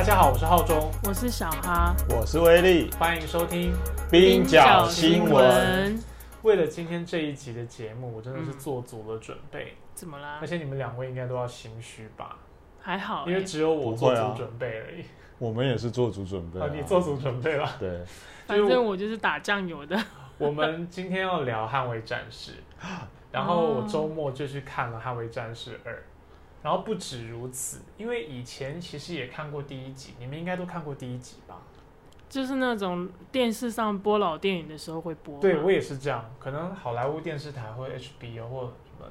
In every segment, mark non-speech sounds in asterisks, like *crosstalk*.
大家好，我是浩中，我是小哈，我是威力，欢迎收听冰角新闻。为了今天这一集的节目，我真的是做足了准备。怎么啦而？且你们两位应该都要心虚吧？还好欸，因为只有我做足准备而已。我们也是做足准备、啊啊，，你做足准备了。对，反正我就是打酱油的。*laughs* 我们今天要聊《捍卫战士》，然后我周末就去看了《捍卫战士二》，然后不止如此，因为以前其实也看过第一集，你们应该都看过第一集吧？就是那种电视上播老电影的时候会播嘛。对我也是这样，可能好莱坞电视台或 HBO 或什么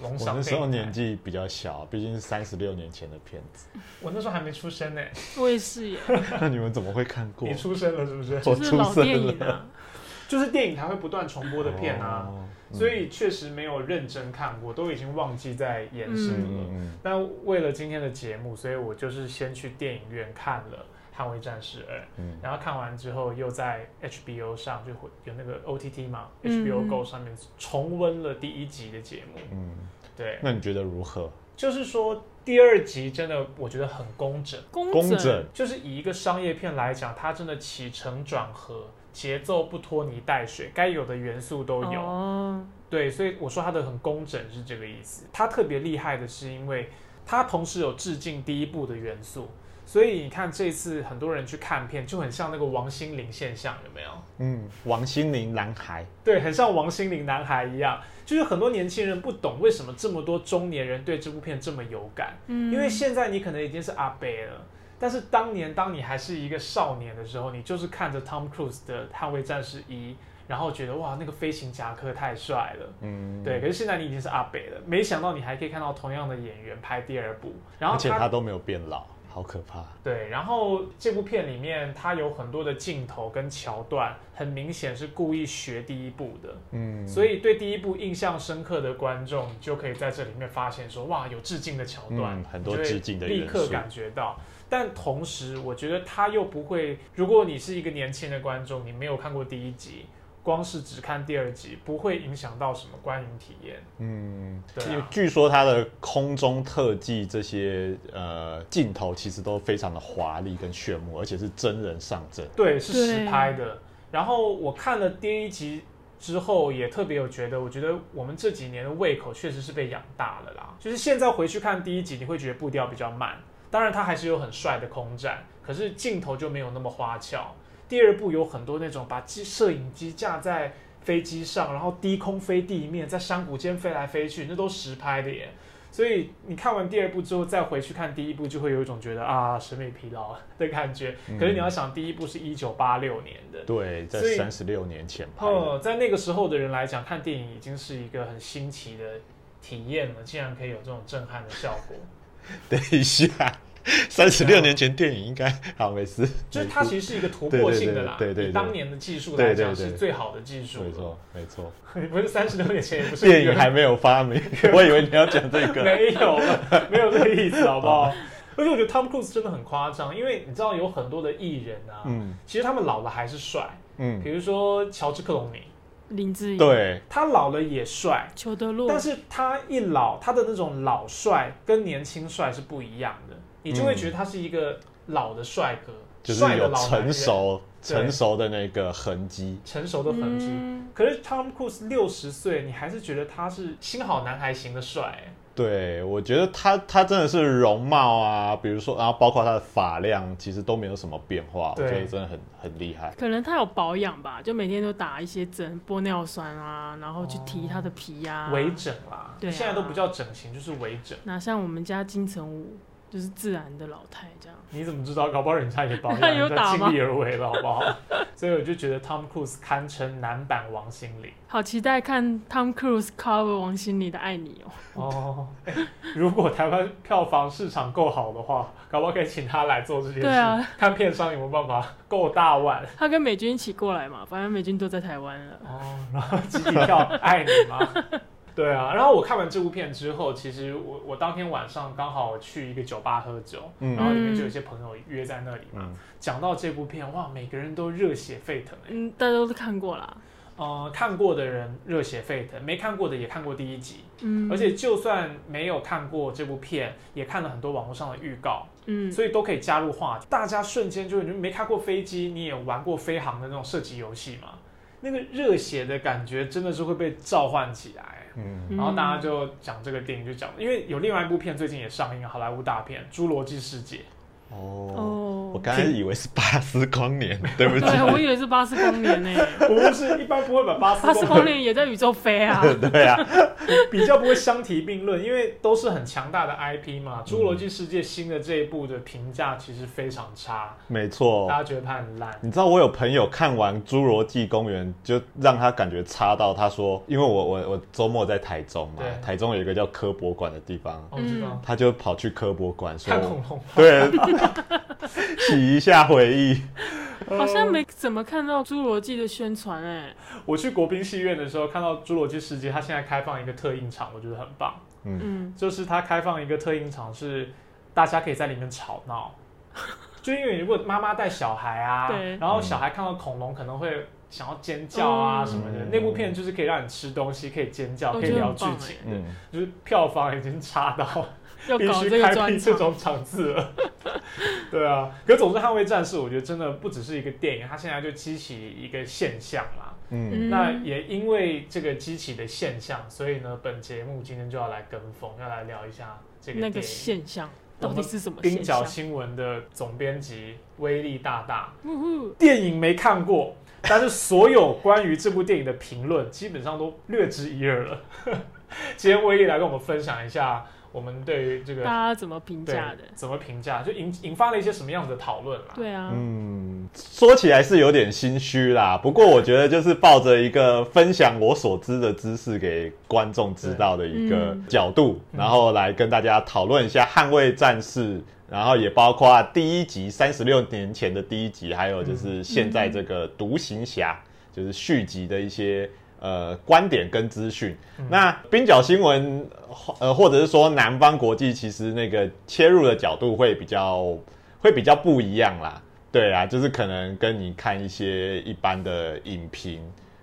龙我翔那时候年纪比较小，毕竟是三十六年前的片子。*laughs* 我那时候还没出生呢。我也是耶，那 *laughs* 你们怎么会看过你？出生了是不是？我 *laughs* 就是老出生电影了啊。就是电影台会不断重播的片啊，哦所以确实没有认真看过，都已经忘记在演什么了。那嗯为了今天的节目，所以我就是先去电影院看了《捍卫战士二》，嗯然后看完之后又在 HBO 上就会有那个 OTT 嘛、嗯 h b o Go 上面重温了第一集的节目。嗯，对，那你觉得如何？就是说第二集真的我觉得很工整，工工整，就是以一个商业片来讲，它真的起承转合。节奏不拖泥带水，该有的元素都有。哦，对，所以我说它的很工整是这个意思。它特别厉害的是，因为它同时有致敬第一部的元素，所以你看这次很多人去看片，就很像那个王心凌现象，有没有？嗯，王心凌男孩，对，很像王心凌男孩一样，就是很多年轻人不懂为什么这么多中年人对这部片这么有感，嗯，因为现在你可能已经是阿伯了。但是当年，当你还是一个少年的时候，你就是看着 Tom Cruise 的《捍卫战士一》，然后觉得哇，那个飞行夹克太帅了，嗯，对，可是现在你已经是阿北了，没想到你还可以看到同样的演员拍第二部，然后而且他都没有变老，好可怕。对，然后这部片里面它有很多的镜头跟桥段，很明显是故意学第一部的，嗯，所以对第一部印象深刻的观众就可以在这里面发现说，哇，有致敬的桥段，嗯很多致敬的立刻感觉到。但同时，我觉得他又不会，如果你是一个年轻的观众，你没有看过第一集，光是只看第二集，不会影响到什么观影体验。嗯，对据说它的空中特技这些呃镜头其实都非常的华丽跟炫目，而且是真人上阵。对，是实拍的。然后我看了第一集之后，也特别有觉得，我觉得我们这几年的胃口确实是被养大了啦。就是现在回去看第一集，你会觉得步调比较慢，当然它还是有很帅的空战，可是镜头就没有那么花俏。第二部有很多那种把机摄影机架在飞机上，然后低空飞地面，在山谷间飞来飞去，那都实拍的耶。所以你看完第二部之后，再回去看第一部，就会有一种觉得啊审美疲劳的感觉。可是你要想，第一部是一九八六年的，对，在三十六年前拍的。哦，在那个时候的人来讲，看电影已经是一个很新奇的体验了，竟然可以有这种震撼的效果。*laughs* 等一下，*laughs* 三十六年前电影应该 *laughs* 好没事，就是它其实是一个突破性的啦，对对当年的技术来讲是最好的技术。没错没错，不是三十六年前，也不是电影还没有发明，*laughs* 我以为你要讲这个。没有，没有这个意思，好不好？而且我觉得 Tom Cruise 真的很夸张，因为你知道有很多的艺人啊，嗯。其实他们老了还是帅，嗯，比如说乔治克隆尼，林志颖、对，他老了也帅，裘德洛，但是他一老，他的那种老帅跟年轻帅是不一样的，你就会觉得他是一个老的帅哥，就是帅的有老男人成熟对成熟的那个痕迹。成熟的痕迹。嗯可是 Tom Cruise 六十岁，你还是觉得他是新好男孩型的帅、欸对，我觉得他他真的是容貌啊，比如说，然后包括他的发量，其实都没有什么变化，我对觉得真的很很厉害。可能他有保养吧，就每天都打一些针，玻尿酸啊，然后去提他的皮呀、微整啦，对啊现在都不叫整形，就是微整。那像我们家金城武，就是自然的老态这样。你怎么知道？搞不好人家也保养，*laughs* 他有打吗尽力而为了，好不好？*laughs* 所以我就觉得 Tom Cruise 堪称男版王心凌。好期待看 Tom Cruise cover 王心凌的《爱你》哦。*laughs* 如果台湾票房市场够好的话，搞不好可以请他来做这件事。对啊看片商有没有办法够大腕他跟美军一起过来嘛，反正美军都在台湾了。哦，然后集体票爱你吗？对啊，然后我看完这部片之后，其实我我当天晚上刚好去一个酒吧喝酒，嗯然后里面就有一些朋友约在那里嘛。嗯，讲到这部片，哇，每个人都热血沸腾哎。嗯，大家都是看过啦。呃，看过的人热血沸腾，没看过的也看过第一集，嗯，而且就算没有看过这部片，也看了很多网络上的预告，嗯，所以都可以加入话题。大家瞬间就你没开过飞机，你也玩过飞航的那种射击游戏嘛，那个热血的感觉真的是会被召唤起来。嗯，然后大家就讲这个电影，就讲，因为有另外一部片最近也上映，好莱坞大片《侏罗纪世界》。哦，哦，我刚才以为是巴斯光年，*laughs* 对不起，对，我以为是巴斯光年呢，*laughs* 不是，一般不会把巴斯巴斯光光年也在宇宙飞啊，*laughs* 对啊，比较不会相提并论，因为都是很强大的 IP 嘛。侏罗纪世界》新的这一部的评价其实非常差，没错。大。家觉得它很烂。你知道我有朋友看完《侏罗纪公园》，就让他感觉差到他说，因为我我我周末在台中嘛对，台中有一个叫科博馆的地方，哦我知道，他就跑去科博馆说看，恐龙，对，*laughs* 洗一下回忆。好像没怎么看到侏罗纪的宣传哎，我去国宾戏院的时候看到《侏罗纪世界》，它现在开放一个特映场，我觉得很棒。嗯，嗯，就是它开放一个特映场，是大家可以在里面吵闹。*laughs* 就因为如果妈妈带小孩啊对，然后小孩看到恐龙可能会想要尖叫啊嗯。什么的，嗯那部片就是可以让你吃东西，可以尖叫，可以聊剧情。的，嗯，就是票房已经差到要必须搞这个专开辟这，种场次了。*laughs* 对啊，可总之《捍卫战士》我觉得真的不只是一个电影，它现在就激起一个现象啦。嗯，嗯那也因为这个激起的现象，所以呢，本节目今天就要来跟风，要来聊一下这个那个。现象到底是什么冰角？新闻的总编辑威力大大，电影没看过，但是所有关于这部电影的评论基本上都略知一二了。*laughs* 今天威力来跟我们分享一下我们对于这个大家怎么评对价的？怎么评价，就引引发了一些什么样子的讨论啦。对啊，嗯，说起来是有点心虚啦，不过我觉得就是抱着一个分享我所知的知识给观众知道的一个嗯角度，嗯然后来跟大家讨论一下《捍卫战士》，然后也包括第一集三十六年前的第一集，还有就是现在这个《独行侠》就是续集的一些。呃，观点跟资讯，那冰角新闻，呃，或者是说南方国际，其实那个切入的角度会比较会比较不一样啦。对啊，就是可能跟你看一些一般的影评，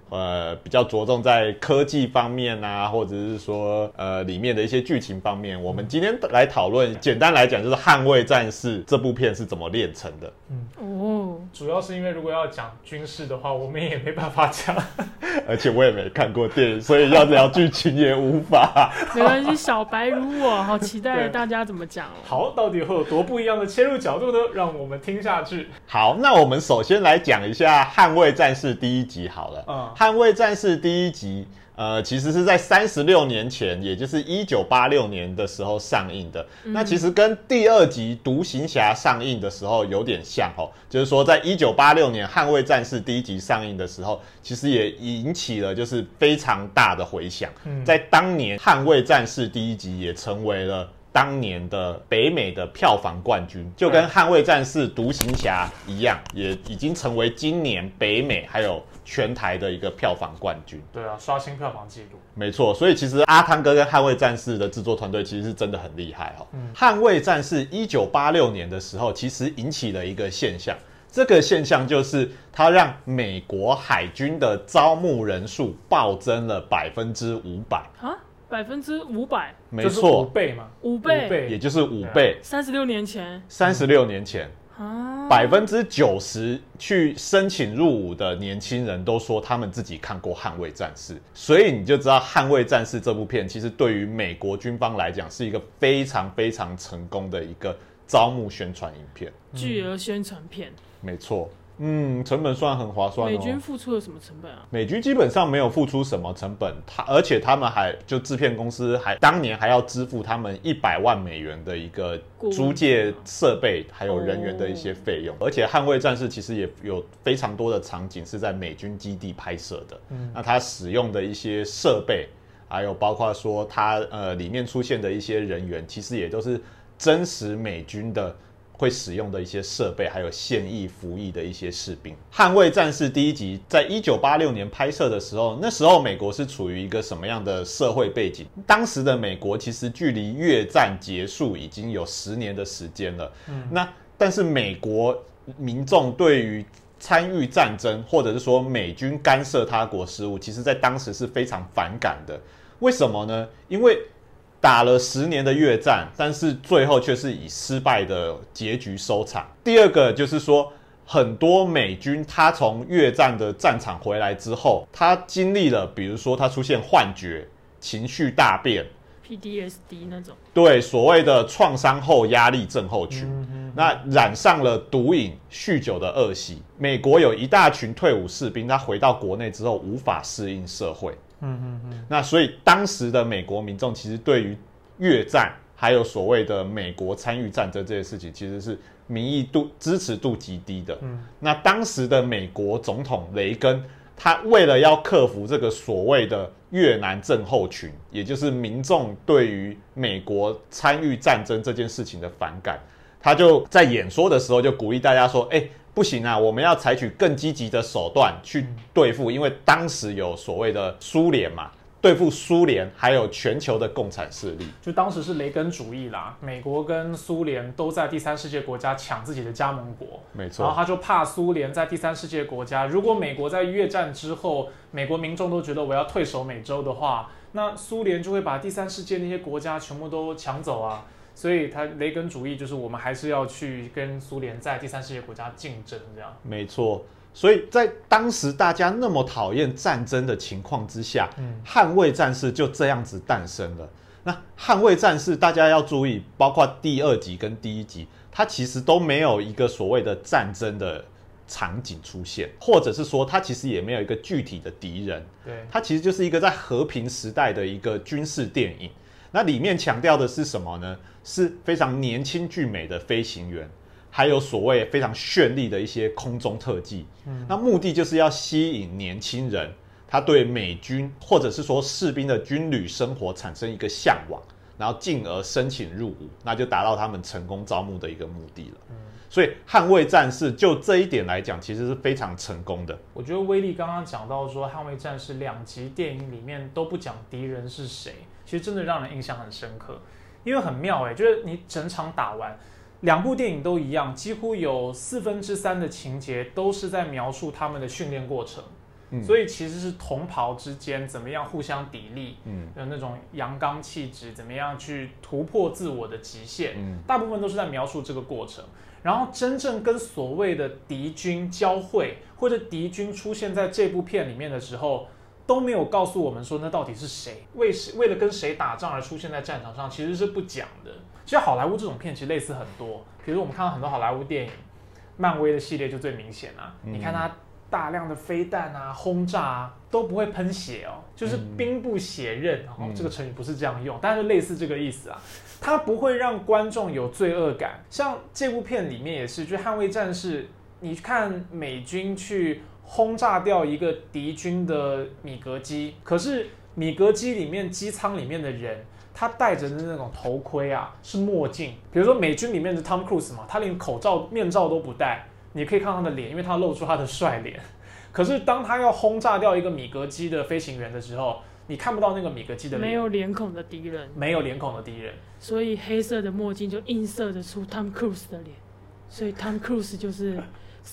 呃，比较着重在科技方面啊，或者是说呃里面的一些剧情方面。我们今天来讨论，简单来讲就是《捍卫战士》这部片是怎么炼成的。哦，主要是因为如果要讲军事的话，我们也没办法讲。*laughs* 而且我也没看过电影，所以要聊剧情也无法。*laughs* 没关系，小白如我，好期待大家怎么讲哦。好，到底会有多不一样的切入角度呢？让我们听下去。好，那我们首先来讲一下《捍卫战士》第一集好了。嗯捍卫战士》第一集，呃，其实是在三十六年前，也就是一九八六年的时候上映的。那其实跟第二集《独行侠》上映的时候有点像哦，就是说，在一九八六年《捍卫战士》第一集上映的时候，其实也引起了就是非常大的回响。嗯在当年，《捍卫战士》第一集也成为了。当年的北美的票房冠军，就跟《捍卫战士》《独行侠》一样，也已经成为今年北美还有全台的一个票房冠军。对啊，刷新票房纪录。没错，所以其实阿汤哥跟《捍卫战士》的制作团队其实是真的很厉害哦。嗯捍卫战士》一九八六年的时候，其实引起了一个现象，这个现象就是它让美国海军的招募人数暴增了百分之五百。啊，百分之五百，没错。五倍嘛，五倍，也就是五倍。三十六年前。三十六年前，啊，百分之九十去申请入伍的年轻人都说他们自己看过《捍卫战士》，所以你就知道《捍卫战士》这部片其实对于美国军方来讲是一个非常非常成功的一个招募宣传影片。巨额宣传片，没错，嗯，成本算很划算哦。美军付出了什么成本啊？美军基本上没有付出什么成本，他而且他们还就制片公司还当年还要支付他们一百万美元的一个租借设备还有人员的一些费用，而且《捍卫战士》其实也有非常多的场景是在美军基地拍摄的，嗯那他使用的一些设备，还有包括说他呃里面出现的一些人员，其实也都是真实美军的。会使用的一些设备，还有现役服役的一些士兵。《捍卫战士》第一集在一九八六年拍摄的时候，那时候美国是处于一个什么样的社会背景？当时的美国其实距离越战结束已经有十年的时间了。嗯那但是美国民众对于参与战争，或者是说美军干涉他国事务，其实在当时是非常反感的。为什么呢？因为打了十年的越战，但是最后却是以失败的结局收场。第二个就是说，很多美军他从越战的战场回来之后，他经历了，比如说他出现幻觉、情绪大变。PDSD 那种，对所谓的创伤后压力症候群，那染上了毒瘾、酗酒的恶习。美国有一大群退伍士兵，他回到国内之后无法适应社会。嗯嗯嗯。那所以当时的美国民众其实对于越战还有所谓的美国参与战争这些事情，其实是民意度支持度极低的。嗯。那当时的美国总统雷根。他为了要克服这个所谓的越南症候群，也就是民众对于美国参与战争这件事情的反感，他就在演说的时候就鼓励大家说：“哎，不行啊，我们要采取更积极的手段去对付，因为当时有所谓的苏联嘛。”对付苏联，还有全球的共产势力，就当时是雷根主义啦。美国跟苏联都在第三世界国家抢自己的加盟国，没错。然后他就怕苏联在第三世界国家，如果美国在越战之后，美国民众都觉得我要退守美洲的话，那苏联就会把第三世界那些国家全部都抢走啊。所以他雷根主义就是我们还是要去跟苏联在第三世界国家竞争，这样。没错。所以在当时大家那么讨厌战争的情况之下，捍卫战士就这样子诞生了。那捍卫战士，大家要注意，包括第二集跟第一集，它其实都没有一个所谓的战争的场景出现，或者是说，它其实也没有一个具体的敌人。对，它其实就是一个在和平时代的一个军事电影。那里面强调的是什么呢？是非常年轻俊美的飞行员。还有所谓非常绚丽的一些空中特技，嗯，那目的就是要吸引年轻人，他对美军或者是说士兵的军旅生活产生一个向往，然后进而申请入伍，那就达到他们成功招募的一个目的了。嗯，所以捍卫战士就这一点来讲，其实是非常成功的。我觉得威力刚刚讲到说，捍卫战士两集电影里面都不讲敌人是谁，其实真的让人印象很深刻，因为很妙哎，就是你整场打完。两部电影都一样，几乎有四分之三的情节都是在描述他们的训练过程，所以其实是同袍之间怎么样互相砥砺，嗯，有那种阳刚气质，怎么样去突破自我的极限，嗯，大部分都是在描述这个过程。然后真正跟所谓的敌军交汇，或者敌军出现在这部片里面的时候，都没有告诉我们说那到底是谁，为谁为了跟谁打仗而出现在战场上，其实是不讲的。其实好莱坞这种片其实类似很多，比如我们看到很多好莱坞电影，漫威的系列就最明显啊。你看它大量的飞弹啊、轰炸啊都不会喷血哦，就是兵不血刃。哦，这个成语不是这样用，但是类似这个意思啊。它不会让观众有罪恶感。像这部片里面也是，就捍卫战士，你看美军去轰炸掉一个敌军的米格机，可是米格机里面机舱里面的人。他戴着的那种头盔啊，是墨镜。比如说美军里面的 Tom Cruise 嘛，他连口罩、面罩都不戴，你可以看他的脸，因为他露出他的帅脸。可是当他要轰炸掉一个米格机的飞行员的时候，你看不到那个米格机的没有脸孔的敌人，没有脸孔的敌人，所以黑色的墨镜就映射着出 Tom Cruise 的脸，所以 Tom Cruise 就是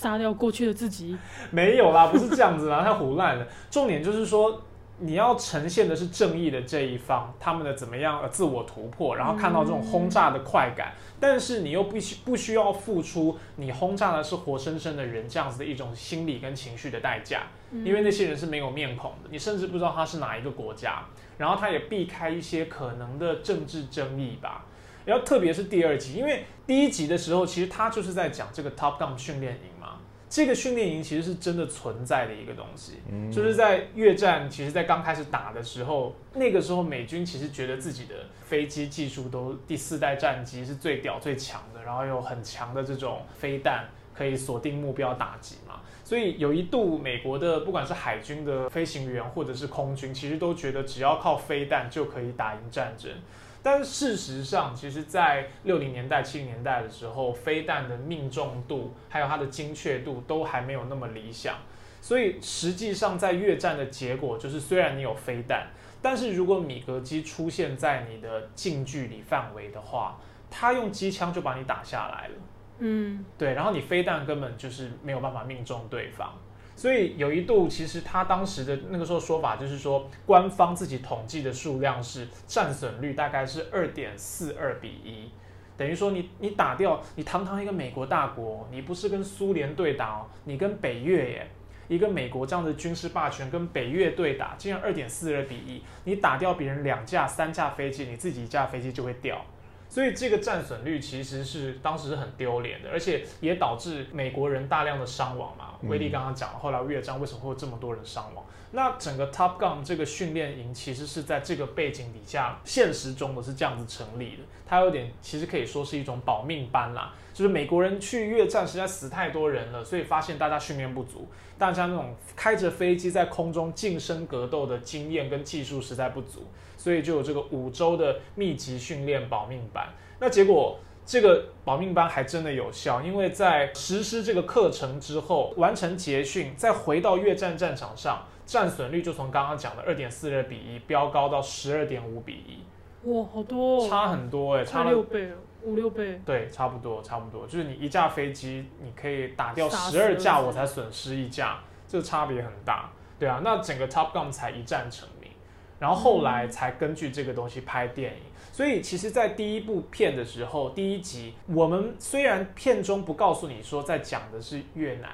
杀掉过去的自己。没有啦，不是这样子啦，他胡乱了。*laughs* 重点就是说。你要呈现的是正义的这一方，他们的怎么样呃自我突破，然后看到这种轰炸的快感，但是你又不需不需要付出你轰炸的是活生生的人这样子的一种心理跟情绪的代价，因为那些人是没有面孔的，你甚至不知道他是哪一个国家，然后他也避开一些可能的政治争议吧，然后特别是第二集，因为第一集的时候其实他就是在讲这个 Top Gun 训练营。这个训练营其实是真的存在的一个东西，嗯就是在越战，其实，在刚开始打的时候，那个时候美军其实觉得自己的飞机技术都第四代战机是最屌最强的，然后有很强的这种飞弹可以锁定目标打击嘛，所以有一度美国的不管是海军的飞行员或者是空军，其实都觉得只要靠飞弹就可以打赢战争。但是事实上，其实，在六零年代、七零年代的时候，飞弹的命中度还有它的精确度都还没有那么理想。所以，实际上在越战的结果就是，虽然你有飞弹，但是如果米格机出现在你的近距离范围的话，它用机枪就把你打下来了。嗯，对，然后你飞弹根本就是没有办法命中对方，所以有一度其实他当时的那个时候说法就是说，官方自己统计的数量是战损率大概是二点四二比一，等于说你你打掉你堂堂一个美国大国，你不是跟苏联对打哦，你跟北越耶。一个美国这样的军事霸权跟北越对打，竟然二点四二比一，你打掉别人两架、三架飞机，你自己一架飞机就会掉。所以这个战损率其实是当时是很丢脸的，而且也导致美国人大量的伤亡嘛。威力刚刚讲了，后来越战为什么会有这么多人伤亡？那整个 Top Gun 这个训练营其实是在这个背景底下，现实中的是这样子成立的。它有点其实可以说是一种保命班啦，就是美国人去越战实在死太多人了，所以发现大家训练不足，大家那种开着飞机在空中近身格斗的经验跟技术实在不足，所以就有这个五周的密集训练保命班。那结果这个保命班还真的有效，因为在实施这个课程之后，完成结训，再回到越战战场上，战损率就从刚刚讲的二点四二比一飙高到十二点五比一，哇，好多、哦，差很多哎、差差了六倍，五六倍。对，差不多，差不多，就是你一架飞机，你可以打掉十二架，我才损失一架，这个差别很大，对啊，那整个 Top Gun 才一战成名，然后后来才根据这个东西拍电影，所以其实，在第一部片的时候，第一集我们虽然片中不告诉你说在讲的是越南，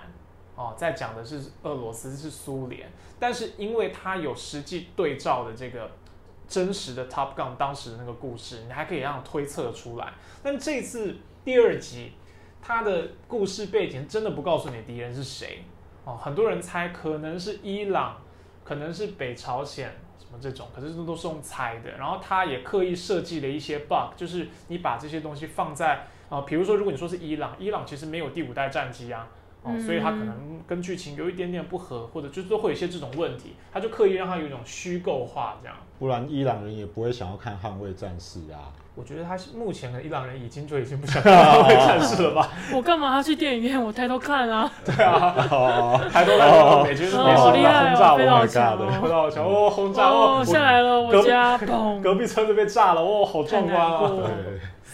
哦，在讲的是俄罗斯是苏联，但是因为它有实际对照的这个真实的 Top Gun 当时的那个故事，你还可以让推测出来。但这次第二集，它的故事背景真的不告诉你敌人是谁哦，很多人猜可能是伊朗，可能是北朝鲜这种，可是这都是用猜的。然后他也刻意设计了一些 bug，就是你把这些东西放在啊、比如说如果你说是伊朗，伊朗其实没有第五代战机啊。哦，嗯所以他可能跟剧情有一点点不合，或者就是都会有一些这种问题，他就刻意让他有一种虚构化这样。不然伊朗人也不会想要看《捍卫战士》啊。我觉得他是目前的伊朗人已经就已经不想 *laughs* 看捍卫战士了吧？我干嘛要去电影院？我抬头看啊，*laughs* 对啊，哦，抬头来看美军美好厉军轰炸我，好强，Oh my 轰哦！炸好强哦，轰炸哦，哦，下来了，我家砰，隔壁车子被炸了，哦，好壮观啊！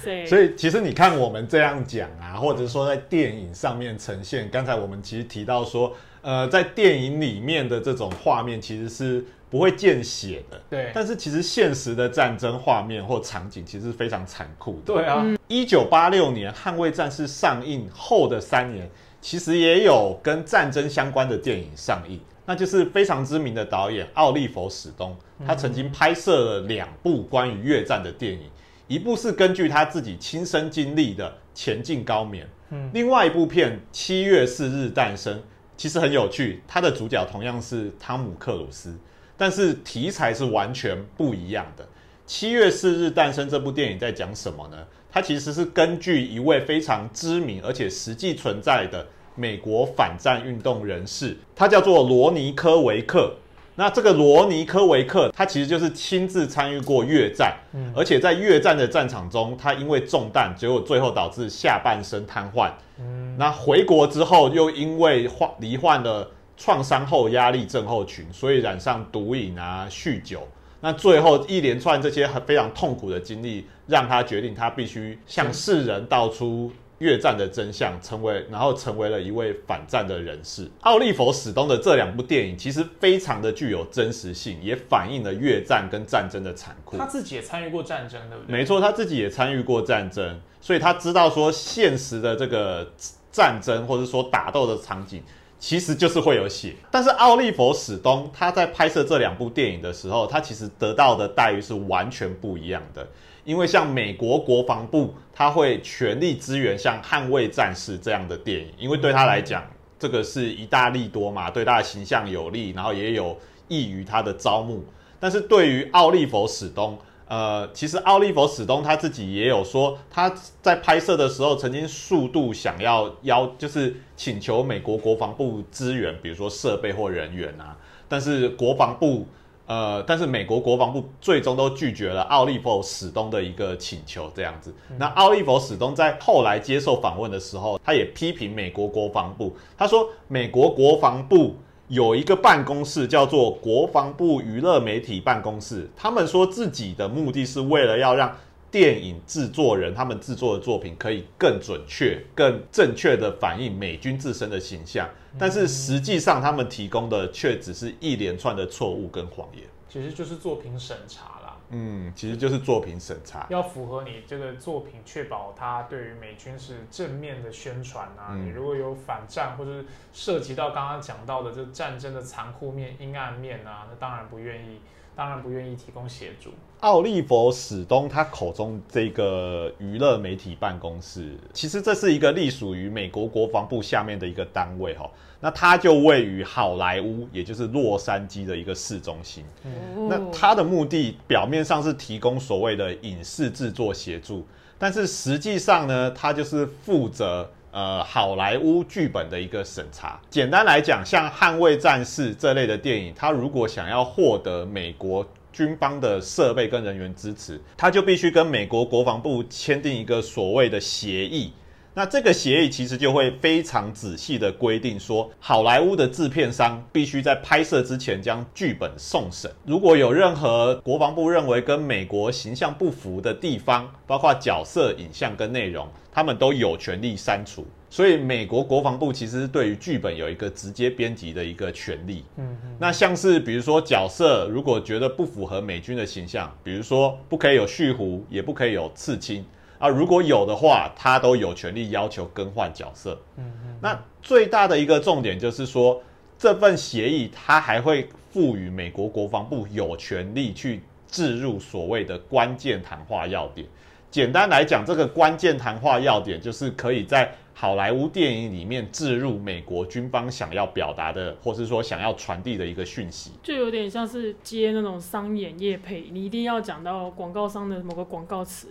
谁？所以其实你看我们这样讲啊，或者说在电影上面呈现，刚才我们其实提到说，呃，在电影里面的这种画面其实是不会见血的，对但是其实现实的战争画面或场景其实是非常残酷的。对啊，一九八六年《捍卫战士》上映后的三年，其实也有跟战争相关的电影上映，那就是非常知名的导演奥利弗·史东，他曾经拍摄了两部关于越战的电影，一部是根据他自己亲身经历的《前进高棉》，嗯另外一部片《七月四日诞生》其实很有趣，它的主角同样是汤姆·克鲁斯，但是题材是完全不一样的。《七月四日诞生》这部电影在讲什么呢？它其实是根据一位非常知名而且实际存在的美国反战运动人士，他叫做罗尼科维克。那这个罗尼科维克，他其实就是亲自参与过越战，嗯而且在越战的战场中，他因为中弹，结果最后导致下半身瘫痪。嗯，那回国之后，又因为患罹患了创伤后压力症候群，所以染上毒瘾啊、酗酒。那最后一连串这些很非常痛苦的经历，让他决定他必须向世人道出越战的真相，成为然后成为了一位反战的人士。奥利弗·史东的这两部电影其实非常的具有真实性，也反映了越战跟战争的残酷。他自己也参与过战争，对不对？没错，他自己也参与过战争，所以他知道说现实的这个战争或者说打斗的场景，其实就是会有血。但是奥利弗·史东他在拍摄这两部电影的时候，他其实得到的待遇是完全不一样的。因为像美国国防部，他会全力支援像《捍卫战士》这样的电影，因为对他来讲，这个是一大利多嘛，对他的形象有利，然后也有益于他的招募。但是对于奥利弗·史东，呃，其实奥利弗·史东他自己也有说，他在拍摄的时候曾经数度想要邀，就是请求美国国防部支援，比如说设备或人员啊，但是国防部。呃，但是美国国防部最终都拒绝了奥利弗·史东的一个请求，这样子。那奥利弗·史东在后来接受访问的时候，他也批评美国国防部，他说美国国防部有一个办公室叫做国防部娱乐媒体办公室，他们说自己的目的是为了要让电影制作人他们制作的作品可以更准确、更正确的反映美军自身的形象，但是实际上他们提供的却只是一连串的错误跟谎言。其实就是作品审查啦，嗯，其实就是作品审查。要符合你这个作品，确保它对于美军是正面的宣传啊。嗯你如果有反战或者是涉及到刚刚讲到的这战争的残酷面、阴暗面啊，那当然不愿意，当然不愿意提供协助。奥利弗·史东他口中这个娱乐媒体办公室，其实这是一个隶属于美国国防部下面的一个单位哈。那它就位于好莱坞，也就是洛杉矶的一个市中心。哦那它的目的表面上是提供所谓的影视制作协助，但是实际上呢，它就是负责呃好莱坞剧本的一个审查。简单来讲，像《捍卫战士》这类的电影，它如果想要获得美国军方的设备跟人员支持，它就必须跟美国国防部签订一个所谓的协议。那这个协议其实就会非常仔细的规定说，好莱坞的制片商必须在拍摄之前将剧本送审，如果有任何国防部认为跟美国形象不符的地方，包括角色、影像跟内容，他们都有权利删除。所以，美国国防部其实是对于剧本有一个直接编辑的一个权利。嗯嗯，那像是比如说角色如果觉得不符合美军的形象，比如说不可以有蓄胡，也不可以有刺青啊，如果有的话，他都有权利要求更换角色。嗯嗯，那最大的一个重点就是说，这份协议它还会赋予美国国防部有权利去置入所谓的关键谈话要点。简单来讲，这个关键谈话要点就是可以在好莱坞电影里面置入美国军方想要表达的，或是说想要传递的一个讯息。就有点像是接那种商演业配，你一定要讲到广告商的某个广告词。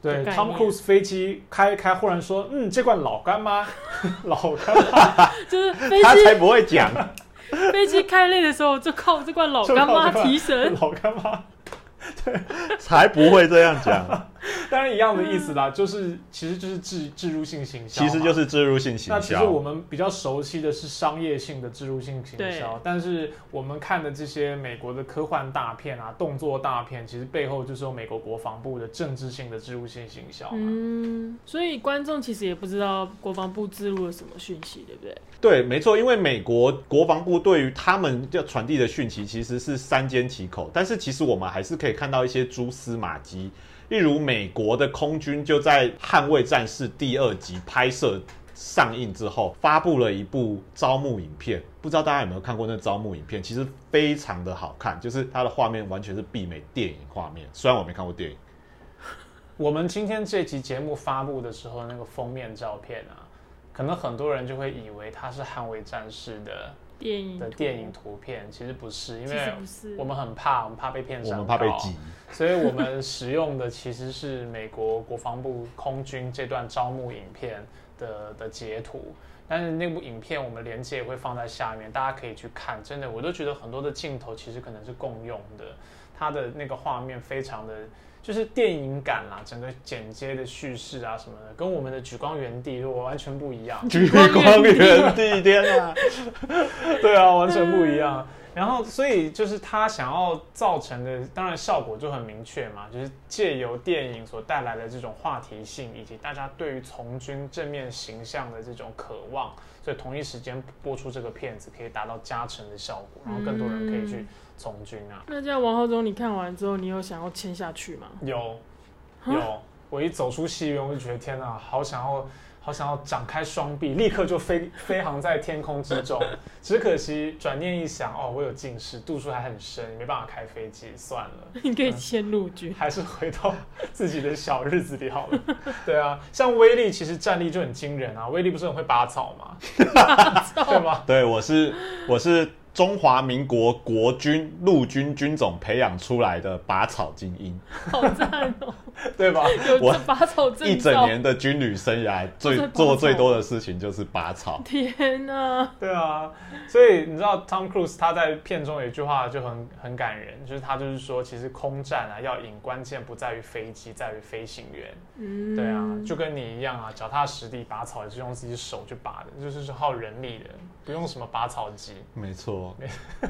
对，Tom Cruise 飞机开一开，忽然说，嗯，这罐老干妈，*laughs* 老干妈，*laughs* 就是飞他才不会讲，*laughs* 飞机开累的时候，就靠这罐老干妈提神。老干妈。对才不会这样讲。*laughs* 当然一样的意思啦，就是其实就是置置入性行销，其实就是植入性行那其实我销。们比较熟悉的是商业性的植入性行对销，但是我们看的这些美国的科幻大片啊、动作大片，其实背后就是有美国国防部的政治性的植入性行销。嗯，所以观众其实也不知道国防部置入了什么讯息，对不对？对，没错，因为美国国防部对于他们要传递的讯息其实是三缄其口，但是其实我们还是可以看到一些蛛丝马迹，例如美国的空军就在《捍卫战士》第二集拍摄上映之后，发布了一部招募影片，不知道大家有没有看过那招募影片？其实非常的好看，就是它的画面完全是媲美电影画面，虽然我没看过电影。我们今天这期节目发布的时候，那个封面照片啊，可能很多人就会以为它是《捍卫战士》的电影的电影图片，其实不是，因其为我们很怕，我们怕被骗我们怕被挤，*laughs* 所以我们使用的其实是美国国防部空军这段招募影片的的截图。但是那部影片我们连接也会放在下面，大家可以去看。真的，我都觉得很多的镜头其实可能是共用的，它的那个画面非常的就是电影感啦，整个剪接的叙事啊什么的，跟我们的举光原地如果完全不一样。举光原地，天啊！*laughs* 对啊，完全不一样。然后，所以就是他想要造成的，当然效果就很明确嘛，就是借由电影所带来的这种话题性，以及大家对于从军正面形象的这种渴望，所以同一时间播出这个片子，可以达到加成的效果，然后更多人可以去从军啊。那这样王浩中，你看完之后，你有想要签下去吗？有有，我一走出戏院，我就觉得天哪，好想要。好想要展开双臂，立刻就飞 *laughs* 飞航在天空之中。*laughs* 只可惜转念一想，哦，我有近视，度数还很深，没办法开飞机，算了，你可以签陆军。还是回到自己的小日子里好了。*laughs* 对啊，像威力其实战力就很惊人啊，威力不是很会拔草吗？对吗？对，我是我是中华民国国军陆军军种培养出来的拔草精英，好赞哦！*laughs* 对吧？我有拔草一整年的军旅生涯最做最多的事情就是拔草。天哪！对啊，所以你知道 Tom Cruise 他在片中有一句话就很很感人，就是他就是说，其实空战啊要赢，关键不在于飞机，在于飞行员。嗯，对啊，就跟你一样啊，脚踏实地拔草也是用自己手去拔的，就是是耗人力的，不用什么拔草机。没错，*laughs*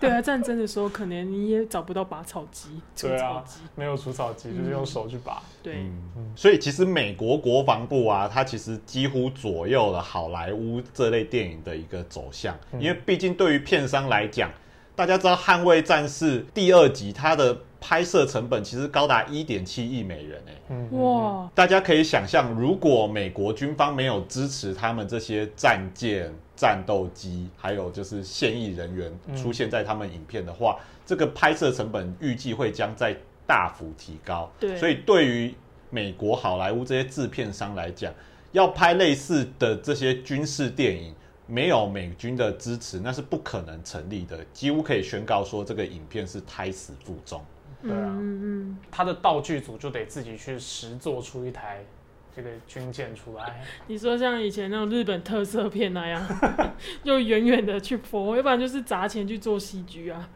对啊，战争的时候可能你也找不到拔草机、除草机，没有除草机，就是用手去拔。对，嗯，所以其实美国国防部啊，它其实几乎左右了好莱坞这类电影的一个走向，嗯。因为毕竟对于片商来讲，大家知道《捍卫战士》第二集它的拍摄成本其实高达一点七亿美元哇，大家可以想象，如果美国军方没有支持他们这些战舰、战斗机，还有就是现役人员嗯出现在他们影片的话，这个拍摄成本预计会将在大幅提高。对所以对于美国好莱坞这些制片商来讲，要拍类似的这些军事电影。没有美军的支持，那是不可能成立的。几乎可以宣告说，这个影片是胎死腹中。对啊嗯嗯他的道具组就得自己去实做出一台这个军舰出来。嗯，*laughs* 你说像以前那种日本特色片那样，*laughs* 又远远的去播，要不然就是砸钱去做 CG 啊，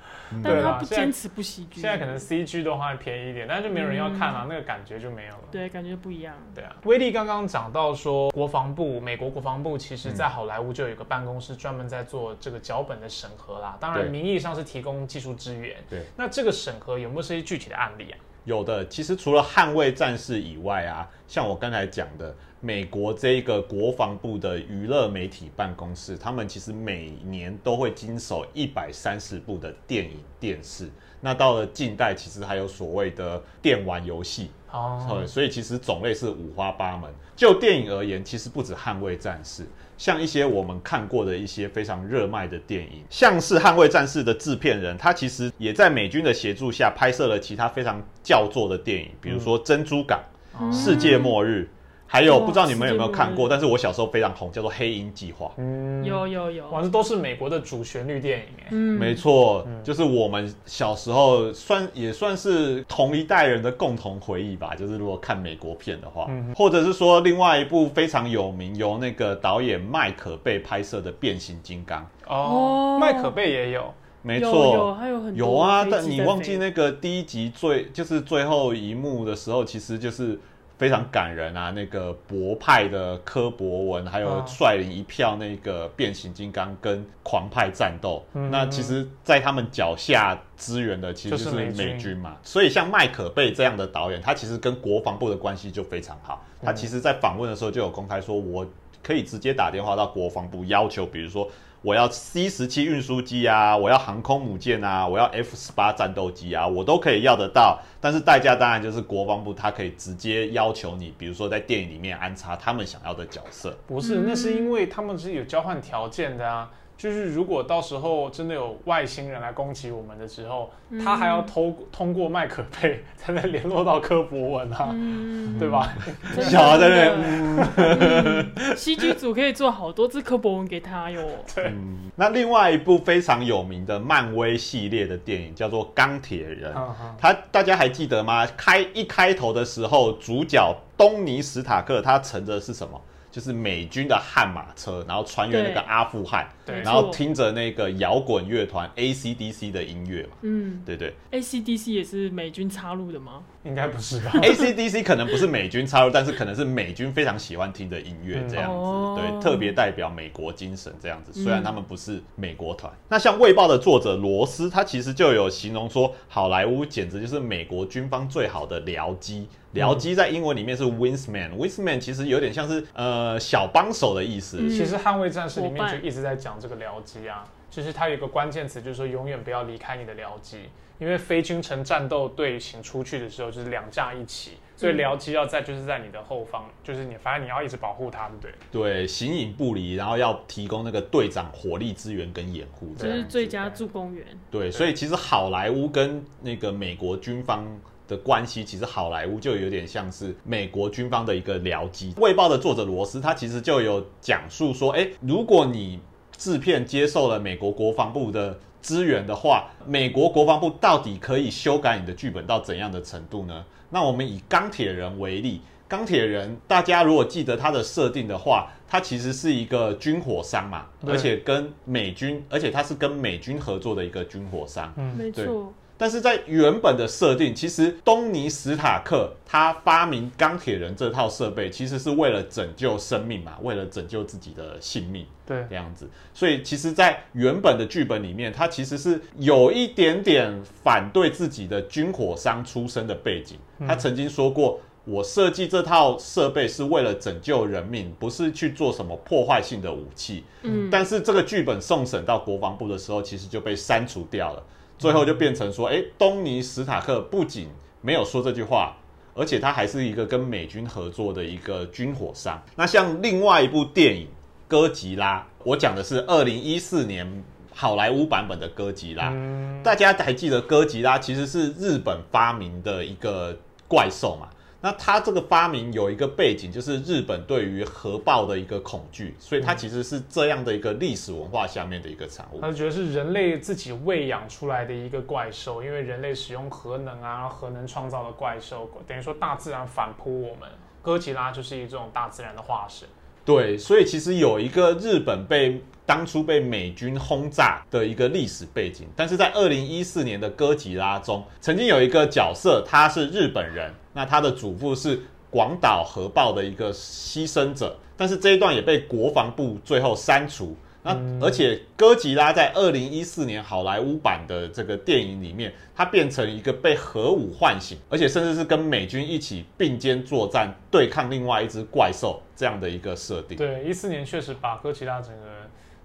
但对他不啦现在坚持不 CG，现在可能 CG 的话便宜一点，但是就没有人要看啊，嗯那个感觉就没有了。对感觉不一样，对啊，威力刚刚讲到说，国防部，美国国防部其实在好莱坞就有一个办公室专门在做这个脚本的审核啦。当然，对名义上是提供技术支援。对，那这个审核有没有是一些具体的案例啊？有的，其实除了捍卫战士以外啊，像我刚才讲的，美国这一个国防部的娱乐媒体办公室，他们其实每年都会经手一百三十部的电影、电视。那到了近代，其实还有所谓的电玩游戏，哦，呃，所以其实种类是五花八门。就电影而言，其实不止《捍卫战士》，像一些我们看过的一些非常热卖的电影，像是《捍卫战士》的制片人，他其实也在美军的协助下拍摄了其他非常叫座的电影，比如说《珍珠港》嗯世界末日》，还有不知道你们有没有看过，但是我小时候非常红，叫做《黑鹰计划》。嗯有有有，哇，这都是美国的主旋律电影哎。嗯没错，就是我们小时候算也算是同一代人的共同回忆吧。就是如果看美国片的话，嗯或者是说另外一部非常有名，由那个导演麦可贝拍摄的《变形金刚》。哦，哦麦可贝也有。有没错，有还有很多有啊，但你忘记那个第一集最就是最后一幕的时候，其实就是非常感人啊。那个博派的柯博文，还有啊率领一票那个变形金刚跟狂派战斗。嗯那其实，在他们脚下支援的其实就是就是美军嘛。所以像麦可贝这样的导演，他其实跟国防部的关系就非常好。嗯他其实，在访问的时候就有公开说，我可以直接打电话到国防部要求，比如说。我要 C 十七运输机啊，我要航空母舰啊，我要 F 十八战斗机啊，我都可以要得到。但是代价当然就是国防部他可以直接要求你，比如说在电影里面安插他们想要的角色。不是，那是因为他们是有交换条件的啊。就是如果到时候真的有外星人来攻击我们的时候，他还要通通过麦可贝 *laughs* 才能联络到科博文啊，嗯，对吧？真的小孩在那真边的。嗯，CG 组可以做好多只柯博文给他哟。嗯，那另外一部非常有名的漫威系列的电影叫做《钢铁人》，嗯嗯。他大家还记得吗？开一开头的时候，主角东尼史塔克他乘的是什么？就是美军的悍马车，然后穿越那对。个阿富汗，对然后听着那个摇滚乐团 AC/DC 的音乐嘛，嗯。对对，ACDC 也是美军插入的吗？应该不是吧？*laughs* AC/DC 可能不是美军插入，但是可能是美军非常喜欢听的音乐嗯这样子，哦。对，特别代表美国精神这样子。嗯虽然他们不是美国团，那像《卫报》的作者罗斯，他其实就有形容说，好莱坞简直就是美国军方最好的僚机。僚机在英文里面是 wingsman，wingsman 其实有点像是呃小帮手的意思。嗯。其实《捍卫战士》里面就一直在讲这个僚机啊，就是它有一个关键词，就是说永远不要离开你的僚机，因为非军臣战斗队形出去的时候就是两架一起，所以嗯僚机要在就是在你的后方，就是你反正你要一直保护它，对不对？对，形影不离，然后要提供那个队长火力支援跟掩护，这这是最佳助攻员。对，所以其实好莱坞跟那个美国军方的关系，其实好莱坞就有点像是美国军方的一个僚机。《卫报》的作者罗斯他其实就有讲述说，哎，如果你制片接受了美国国防部的支援的话，美国国防部到底可以修改你的剧本到怎样的程度呢？那我们以钢铁人为例。钢铁人，大家如果记得他的设定的话，他其实是一个军火商嘛，而且跟美军，而且他是跟美军合作的一个军火商。嗯，没错，但是在原本的设定，其实东尼史塔克他发明钢铁人这套设备，其实是为了拯救生命嘛，为了拯救自己的性命对这样子。所以其实，在原本的剧本里面，他其实是有一点点反对自己的军火商出身的背景。他曾经说过。我设计这套设备是为了拯救人命，不是去做什么破坏性的武器。嗯，但是这个剧本送审到国防部的时候，其实就被删除掉了。最后就变成说，哎，东尼史塔克不仅没有说这句话，而且他还是一个跟美军合作的一个军火商。那像另外一部电影《哥吉拉》，我讲的是二零一四年好莱坞版本的哥吉拉。嗯，大家还记得哥吉拉其实是日本发明的一个怪兽嘛？那它这个发明有一个背景，就是日本对于核爆的一个恐惧，所以它其实是这样的一个历史文化下面的一个产物。他就觉得是人类自己喂养出来的一个怪兽，因为人类使用核能啊，然后核能创造的怪兽，等于说大自然反扑我们。哥吉拉就是一种大自然的化身。对，所以其实有一个日本被当初被美军轰炸的一个历史背景，但是在二零一四年的哥吉拉中，曾经有一个角色，他是日本人，那他的祖父是广岛核爆的一个牺牲者，但是这一段也被国防部最后删除。那而且哥吉拉在二零一四年好莱坞版的这个电影里面，它变成一个被核武唤醒，而且甚至是跟美军一起并肩作战，对抗另外一只怪兽这样的一个设定。对，一四年确实把哥吉拉整个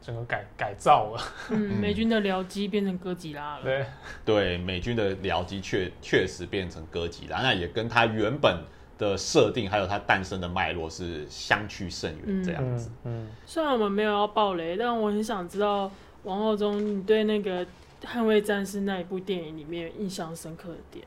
整个改改造了。*laughs* 嗯，美军的僚机变成哥吉拉了。对，对，美军的僚机确确实变成哥吉拉，那也跟它原本的设定还有它诞生的脉络是相去甚远，这样子。嗯，虽然我们没有要爆雷，但我很想知道王浩中，你对那个《捍卫战士》那一部电影里面印象深刻的点，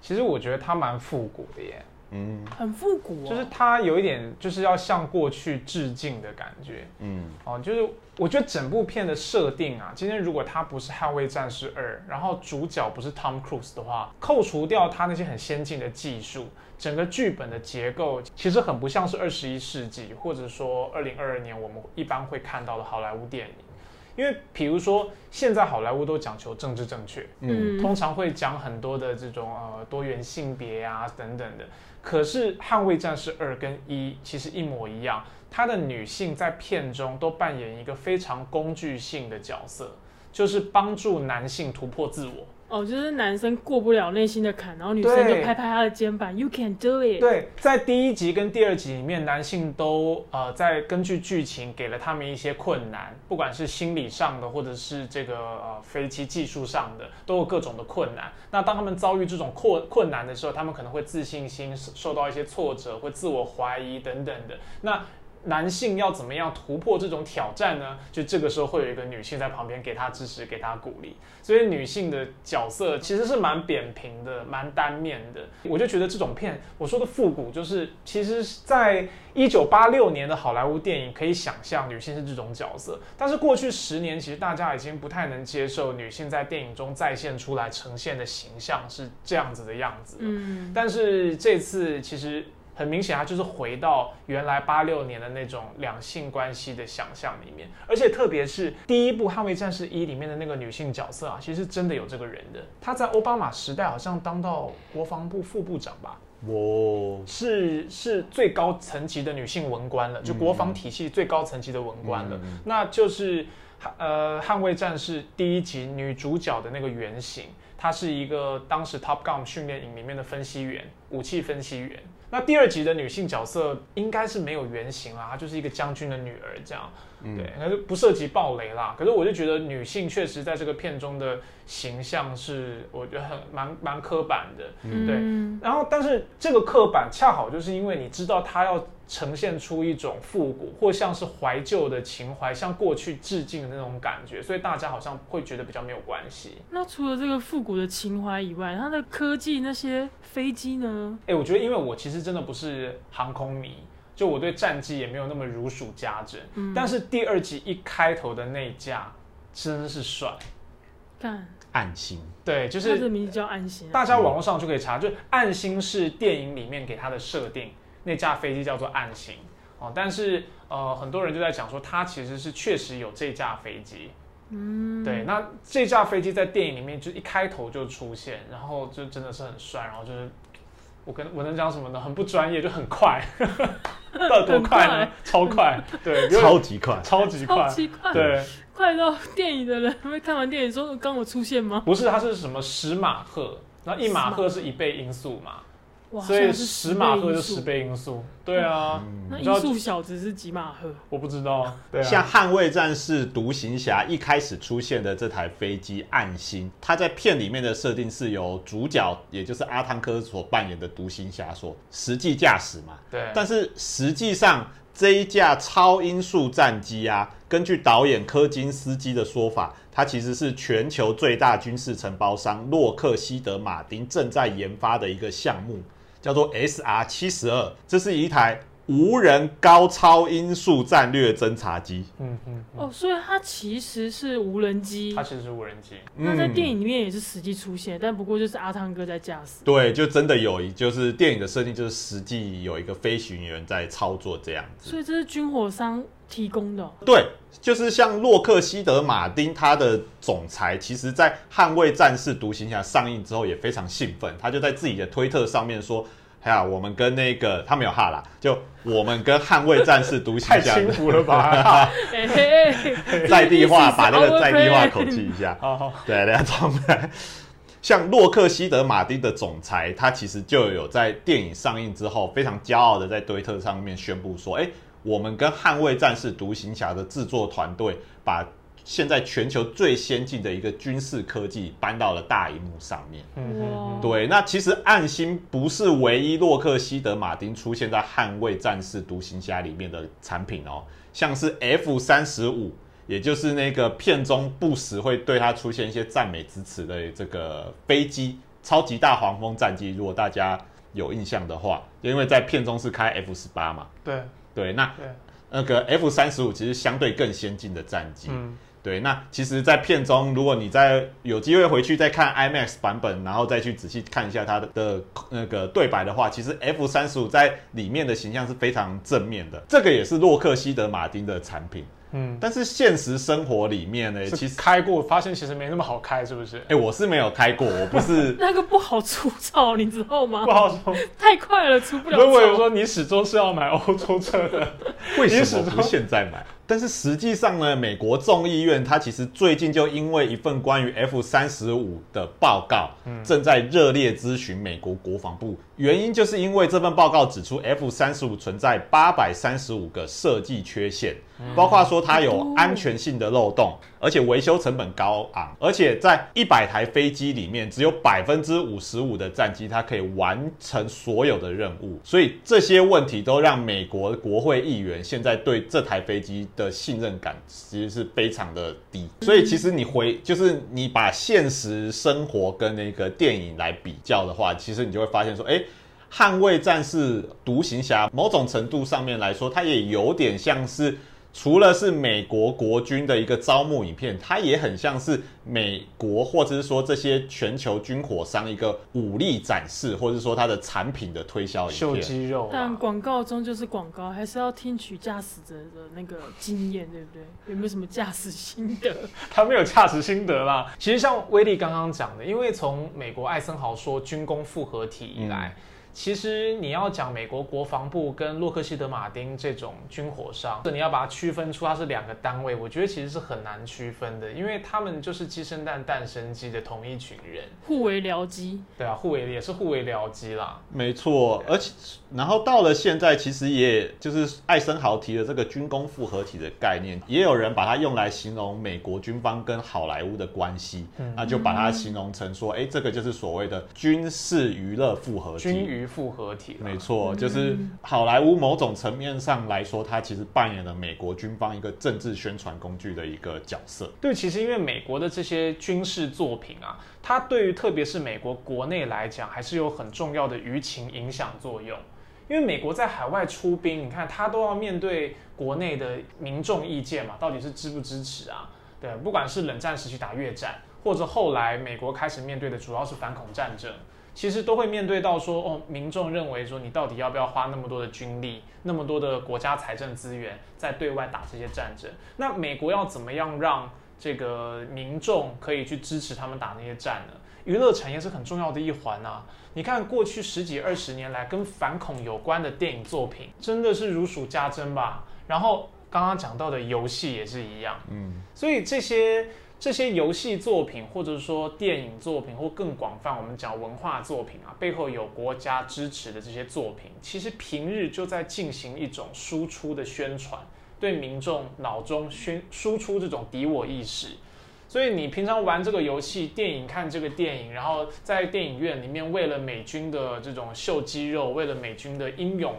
其实我觉得它蛮复古的耶，嗯很复古哦。就是它有一点就是要向过去致敬的感觉。嗯哦，就是我觉得整部片的设定啊，今天如果它不是《捍卫战士二》，然后主角不是 Tom Cruise 的话，扣除掉他那些很先进的技术，整个剧本的结构其实很不像是二十一世纪，或者说二零二二年我们一般会看到的好莱坞电影。因为比如说，现在好莱坞都讲求政治正确，嗯嗯，通常会讲很多的这种呃多元性别啊等等的。可是《捍卫战士二》跟一其实一模一样，他的女性在片中都扮演一个非常工具性的角色，就是帮助男性突破自我。哦，就是男生过不了内心的坎，然后女生就拍拍他的肩膀，You can do it。对，在第一集跟第二集里面，男性都呃在根据剧情给了他们一些困难，不管是心理上的，或者是这个呃飞机技术上的，都有各种的困难。那当他们遭遇这种困困难的时候，他们可能会自信心受到一些挫折，会自我怀疑等等的。那男性要怎么样突破这种挑战呢？就这个时候会有一个女性在旁边给他支持，给他鼓励。所以女性的角色其实是蛮扁平的，蛮单面的。我就觉得这种片，我说的复古，就是其实，在一九八六年的好莱坞电影可以想象女性是这种角色，但是过去十年，其实大家已经不太能接受女性在电影中再现出来呈现的形象是这样子的样子。嗯，但是这次其实很明显，它就是回到原来八六年的那种两性关系的想象里面，而且特别是第一部《捍卫战士一》里面的那个女性角色啊，其实真的有这个人的。她在奥巴马时代好像当到国防部副部长吧，哦是是最高层级的女性文官了，就国防体系最高层级的文官了。那就是呃，捍卫战士第一集女主角的那个原型，她是一个当时 Top Gun 训练营里面的分析员，武器分析员。那第二集的女性角色应该是没有原型啦，她就是一个将军的女儿这样。嗯对，可是不涉及暴雷啦。可是我就觉得女性确实在这个片中的形象是，我觉得很蛮蛮刻板的。对嗯然后，但是这个刻板恰好就是因为你知道它要呈现出一种复古或像是怀旧的情怀，向过去致敬的那种感觉，所以大家好像会觉得比较没有关系。那除了这个复古的情怀以外，它的科技那些飞机呢？哎，我觉得因为我其实真的不是航空迷，就我对战绩也没有那么如数家珍。嗯，但是第二集一开头的那一架真是帅，看暗星，对，就是名字叫暗星啊。大家网络上就可以查，就暗星是电影里面给他的设定，那架飞机叫做暗星哦。但是呃，很多人就在讲说，他其实是确实有这架飞机，嗯，对，那这架飞机在电影里面就一开头就出现，然后就真的是很帅，然后就是我跟我能讲什么呢？很不专业，就很快，*laughs* 到底多快呢？超快，对，*laughs* 超级快。超级快。超，级快，对，快到电影的人会看完电影说刚我出现吗？不是它是什么十马赫，然后一马赫。是一倍音速嘛，哇，所以是十马赫就倍因素。十，倍音速，对啊，那你知道音速小子是几马赫？我不知道，*laughs* 对像啊，《捍卫战士》独行侠一开始出现的这台飞机暗星，它在片里面的设定是由主角，也就是阿汤哥所扮演的独行侠所实际驾驶嘛。对，但是实际上这一架超音速战机啊，根据导演柯金斯基的说法，它其实是全球最大军事承包商洛克希德马丁正在研发的一个项目，叫做 SR 七十二。这是一台无人高超音速战略侦察机。嗯嗯，哦，所以它其实是无人机它，其实是无人机，那在嗯电影里面也是实际出现，但不过就是阿汤哥在驾驶。对，就真的有一，就是电影的设定，就是实际有一个飞行员在操作这样子。所以这是军火商提供的哦、对，就是像洛克希德马丁，他的总裁，其实在《捍卫战士独行侠》上映之后也非常兴奋，他就在自己的推特上面说：“哎呀，我们跟那个他没有哈啦，就我们跟《捍卫战士独行 *laughs* 太侠轻》浮了吧？嘿嘿嘿在地化，把那个在地化口气一下。*laughs* 好好，对，大家装回来。像洛克希德马丁的总裁，他其实就有在电影上映之后，非常骄傲的在推特上面宣布说：“哎、我们跟《捍卫战士独行侠》的制作团队，把现在全球最先进的一个军事科技搬到了大荧幕上面。”嗯对，那其实暗星不是唯一洛克希德马丁出现在《捍卫战士独行侠》里面的产品哦，像是 F 三十五，也就是那个片中不时会对它出现一些赞美之词的这个飞机——超级大黄蜂战机。如果大家有印象的话，因为在片中是开 F 十八嘛，对对，那个 F 三十五其实相对更先进的战机。嗯，对，那其实，在片中，如果你在有机会回去再看 IMAX 版本，然后再去仔细看一下它的的那个对白的话，其实 F 三十五在里面的形象是非常正面的。这个也是洛克希德马丁的产品，嗯，但是现实生活里面呢，其实，开过，发现其实没那么好开，是不是？哎、我是没有开过，我不是 *laughs* 那个不好出草，你知道吗不？好说。太快了，出不了如果有草。说你始终是要买欧洲车的，为什么不现在买？但是实际上呢，美国众议院它其实最近就因为一份关于 F 三十五的报告，正在热烈咨询美国国防部。原因就是因为这份报告指出，F 三十五存在八百三十五个设计缺陷，包括说它有安全性的漏洞，而且维修成本高昂，而且在一百台飞机里面，只有百分之五十五的战机它可以完成所有的任务，所以这些问题都让美国国会议员现在对这台飞机的信任感其实是非常的低。所以其实你回就是你把现实生活跟那个电影来比较的话，其实你就会发现说，哎。捍卫战士独行侠，某种程度上面来说，它也有点像是，除了是美国国军的一个招募影片，它也很像是美国或者是说这些全球军火商一个武力展示，或者是说它的产品的推销影秀。肌肉但啊。广告中就是广告，还是要听取驾驶者的那个经验，对不对？有没有什么驾驶心得？*laughs* 他没有驾驶心得啦。其实像威力刚刚讲的，因为从美国艾森豪说军工复合体以来，其实你要讲美国国防部跟洛克希德马丁这种军火商，你要把它区分出它是两个单位，我觉得其实是很难区分的，因为他们就是鸡生蛋，蛋生鸡的同一群人。互为僚机，对啊，互为也是互为僚机啦。没错，而且然后到了现在，其实也就是艾森豪提的这个军工复合体的概念，也有人把它用来形容美国军方跟好莱坞的关系，嗯那就把它形容成说，哎，这个就是所谓的军事娱乐复合体。军娱复合体啦，没错，就是好莱坞某种层面上来说，它其实扮演了美国军方一个政治宣传工具的一个角色。对，其实因为美国的这些军事作品啊，它对于特别是美国国内来讲，还是有很重要的舆情影响作用。因为美国在海外出兵，你看他都要面对国内的民众意见嘛，到底是支不支持啊？对，不管是冷战时期打越战，或者后来美国开始面对的主要是反恐战争，其实都会面对到说，哦，民众认为说你到底要不要花那么多的军力，那么多的国家财政资源在对外打这些战争？那美国要怎么样让这个民众可以去支持他们打那些战呢？娱乐产业是很重要的一环啊！你看过去十几二十年来跟反恐有关的电影作品，真的是如数家珍吧？然后刚刚讲到的游戏也是一样，嗯，所以这些这些游戏作品，或者说电影作品，或更广泛我们讲文化作品啊，背后有国家支持的这些作品，其实平日就在进行一种输出的宣传，对民众脑中宣输出这种敌我意识。所以你平常玩这个游戏、电影看这个电影，然后在电影院里面为了美军的这种秀肌肉，为了美军的英勇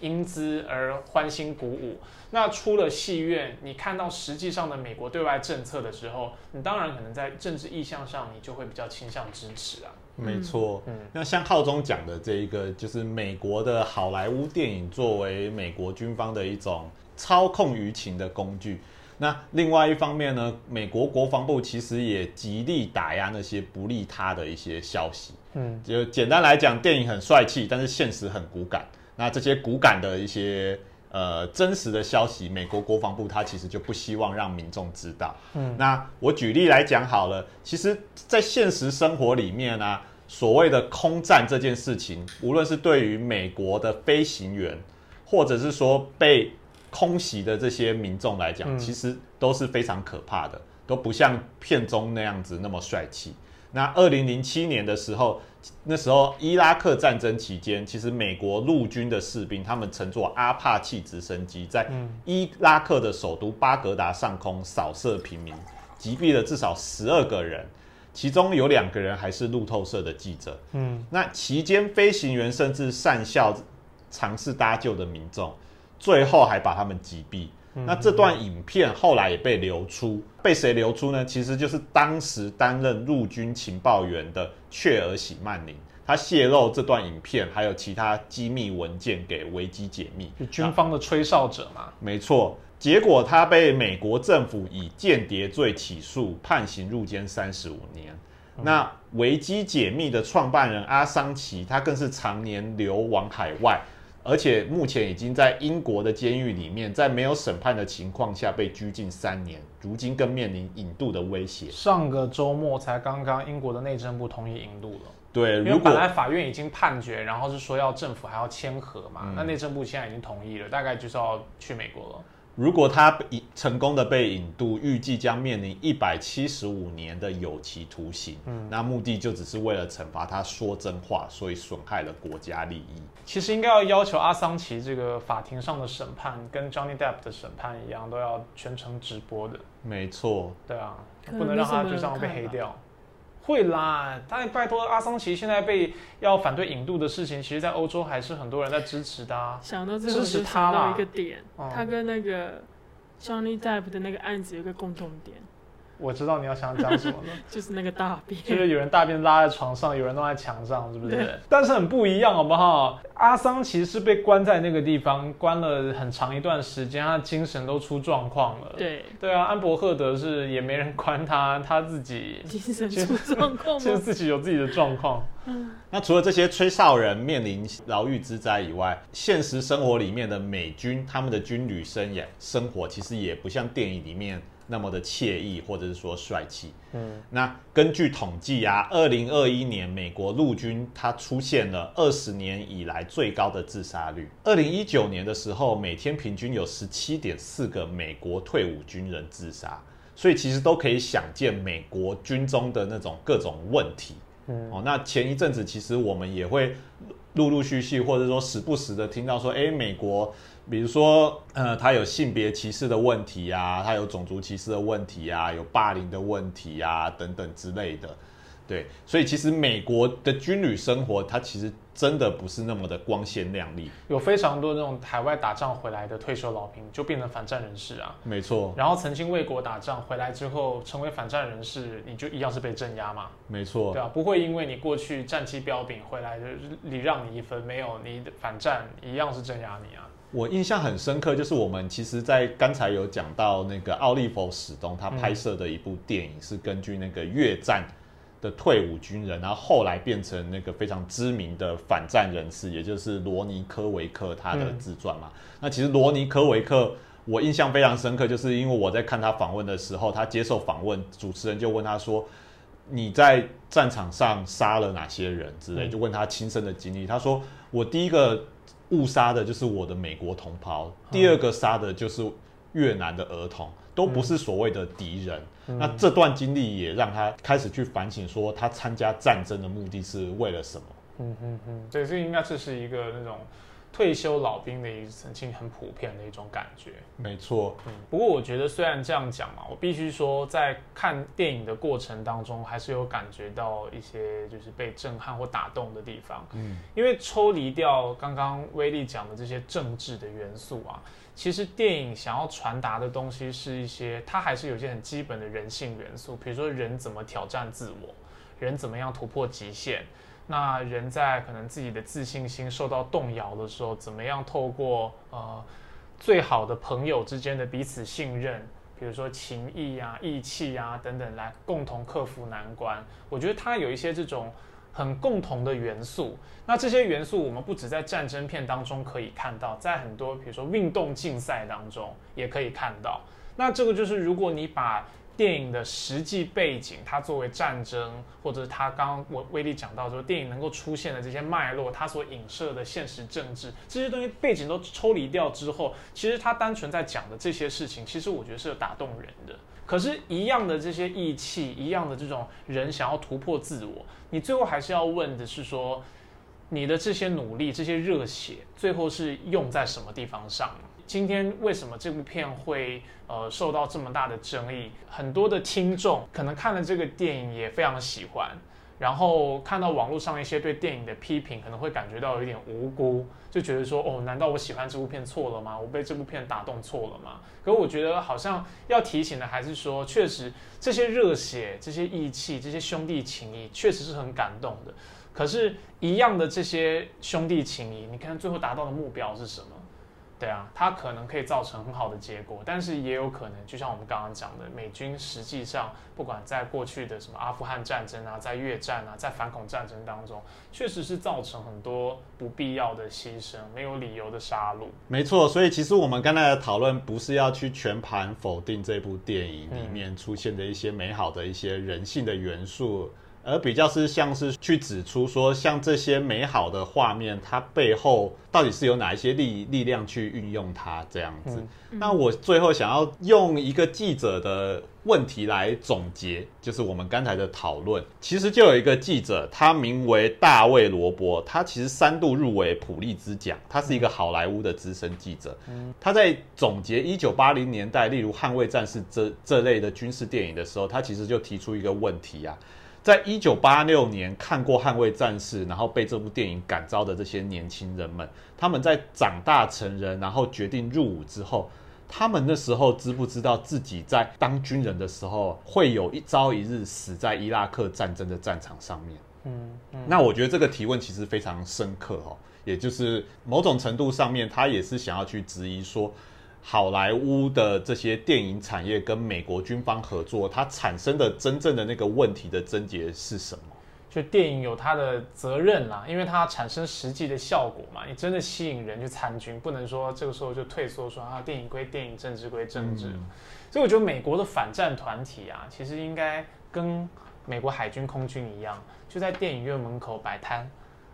英姿而欢欣鼓舞。那出了戏院，你看到实际上的美国对外政策的时候，你当然可能在政治意向上，你就会比较倾向支持啊。没错。嗯那像浩中讲的这一个，就是美国的好莱坞电影作为美国军方的一种操控舆情的工具。那另外一方面呢，美国国防部其实也极力打压那些不利他的一些消息。嗯，就简单来讲，电影很帅气，但是现实很骨感。那这些骨感的一些呃真实的消息，美国国防部他其实就不希望让民众知道。嗯那我举例来讲好了，其实，在现实生活里面呢、所谓的空战这件事情，无论是对于美国的飞行员，或者是说被空袭的这些民众来讲，嗯其实都是非常可怕的，都不像片中那样子那么帅气。那二零零七年的时候，那时候伊拉克战争期间，其实美国陆军的士兵他们乘坐阿帕奇直升机，在嗯伊拉克的首都巴格达上空扫射平民，击毙了至少十二个人，其中有两个人还是路透社的记者。嗯那期间，飞行员甚至善笑尝试搭救的民众，最后还把他们击毙。那这段影片后来也被流出，被谁流出呢？其实就是当时担任陆军情报员的雀儿喜曼宁，他泄露这段影片还有其他机密文件给维基解密。就军方的吹哨者嘛。没错，结果他被美国政府以间谍罪起诉，判刑入监三十五年。那维基解密的创办人阿桑奇，他更是常年流亡海外，而且目前已经在英国的监狱里面，在没有审判的情况下被拘禁三年，如今更面临引渡的威胁。上个周末才刚刚英国的内政部同意引渡了。对，因为如果本来法院已经判决，然后是说要政府还要签合嘛，嗯那内政部现在已经同意了，大概就是要去美国了。如果他引成功的被引渡，预计将面临一百七十五年的有期徒刑。嗯，那目的就只是为了惩罚他说真话，所以损害了国家利益。其实应该要要求阿桑奇这个法庭上的审判跟 Johnny Depp 的审判一样，都要全程直播的。没错，对啊，不能让他就这样被黑掉。会啦，但拜托阿桑奇现在被要反对引渡的事情，其实在欧洲还是很多人在支持的啊。想到这个支持他啦到一个点，嗯他跟那个 Johnny Depp 的那个案子有一个共同点，我知道你要想讲什么了。*laughs* 就是那个大便。就是有人大便拉在床上，有人弄在墙上，是不是对？但是很不一样，好不好？阿桑奇是被关在那个地方，关了很长一段时间，他精神都出状况了。对，对啊，安伯赫德是也没人关他，他自己精神出状况其实吗？自己有自己的状况。那除了这些吹哨人面临牢狱之灾以外，现实生活里面的美军他们的军旅生涯生活其实也不像电影里面那么的惬意，或者是说帅气。嗯，那根据统计啊，二零二一年美国陆军它出现了二十年以来最高的自杀率。二零一九年的时候，每天平均有十七点四个美国退伍军人自杀，所以其实都可以想见美国军中的那种各种问题。嗯哦，那前一阵子其实我们也会陆陆续续，或者说时不时的听到说，哎，美国，比如说，呃，他有性别歧视的问题啊，他有种族歧视的问题啊，有霸凌的问题啊，等等之类的。对，所以其实美国的军旅生活，它其实真的不是那么的光鲜亮丽。有非常多那种海外打仗回来的退休老兵，就变成反战人士啊。没错，然后曾经为国打仗回来之后，成为反战人士，你就一样是被镇压嘛。没错对，啊，不会因为你过去战绩彪炳回来的礼让你一分，没有你反战一样是镇压你啊。我印象很深刻，就是我们其实，在刚才有讲到那个奥利弗史东他拍摄的一部电影，是根据那个越战的退伍军人，然后后来变成那个非常知名的反战人士，也就是罗尼科维克他的自传嘛。那其实罗尼科维克我印象非常深刻，就是因为我在看他访问的时候，他接受访问，主持人就问他说：“你在战场上杀了哪些人？”之类，嗯就问他亲身的经历。他说：“我第一个误杀的就是我的美国同胞，第二个杀的就是越南的儿童，都不是所谓的敌人。那这段经历也让他开始去反省，说他参加战争的目的是为了什么？嗯嗯嗯，对，这应该这是一个那种退休老兵的一曾经很普遍的一种感觉。没错，嗯，不过我觉得虽然这样讲嘛，我必须说，在看电影的过程当中，还是有感觉到一些就是被震撼或打动的地方。嗯，因为抽离掉刚刚威力讲的这些政治的元素啊，其实电影想要传达的东西是一些，它还是有些很基本的人性元素，比如说人怎么挑战自我，人怎么样突破极限。那人在可能自己的自信心受到动摇的时候，怎么样透过呃最好的朋友之间的彼此信任，比如说情谊啊、义气啊等等，来共同克服难关。我觉得它有一些这种很共同的元素。那这些元素我们不只在战争片当中可以看到，在很多比如说运动竞赛当中也可以看到。那这个就是如果你把电影的实际背景，它作为战争，或者是他刚刚我威力讲到说，电影能够出现的这些脉络，它所影射的现实政治这些东西背景都抽离掉之后，其实它单纯在讲的这些事情，其实我觉得是有打动人的。可是，一样的这些义气，一样的这种人想要突破自我，你最后还是要问的是说，你的这些努力、这些热血，最后是用在什么地方上？今天为什么这部片会呃受到这么大的争议？很多的听众可能看了这个电影也非常喜欢，然后看到网络上一些对电影的批评，可能会感觉到有点无辜，就觉得说哦，难道我喜欢这部片错了吗？我被这部片打动错了吗？可我觉得好像要提醒的还是说，确实这些热血、这些义气、这些兄弟情谊，确实是很感动的。可是，一样的这些兄弟情谊，你看最后达到的目标是什么？对啊，它可能可以造成很好的结果，但是也有可能，就像我们刚刚讲的，美军实际上不管在过去的什么阿富汗战争啊，在越战啊，在反恐战争当中，确实是造成很多不必要的牺牲，没有理由的杀戮。没错。所以其实我们刚才的讨论不是要去全盘否定这部电影里面出现的一些美好的一些人性的元素。而比较是像是去指出说，像这些美好的画面，它背后到底是有哪一些力力量去运用它这样子。那我最后想要用一个记者的问题来总结，就是我们刚才的讨论。其实就有一个记者，他名为大卫罗伯，他其实三度入围普利兹奖，他是一个好莱坞的资深记者。他在总结一九八零年代，例如《捍卫战士》这这类的军事电影的时候，他其实就提出一个问题啊。在一九八六年看过《捍卫战士》，然后被这部电影感召的这些年轻人们，他们在长大成人，然后决定入伍之后，他们那时候知不知道自己在当军人的时候，会有一朝一日死在伊拉克战争的战场上面？嗯嗯，那我觉得这个提问其实非常深刻哦，也就是某种程度上面，他也是想要去质疑说，好莱坞的这些电影产业跟美国军方合作，它产生的真正的那个问题的症结是什么？就电影有它的责任啦，因为它产生实际的效果嘛。你真的吸引人去参军，不能说这个时候就退缩说啊，电影归电影，政治归政治。嗯所以我觉得美国的反战团体啊，其实应该跟美国海军、空军一样，就在电影院门口摆摊，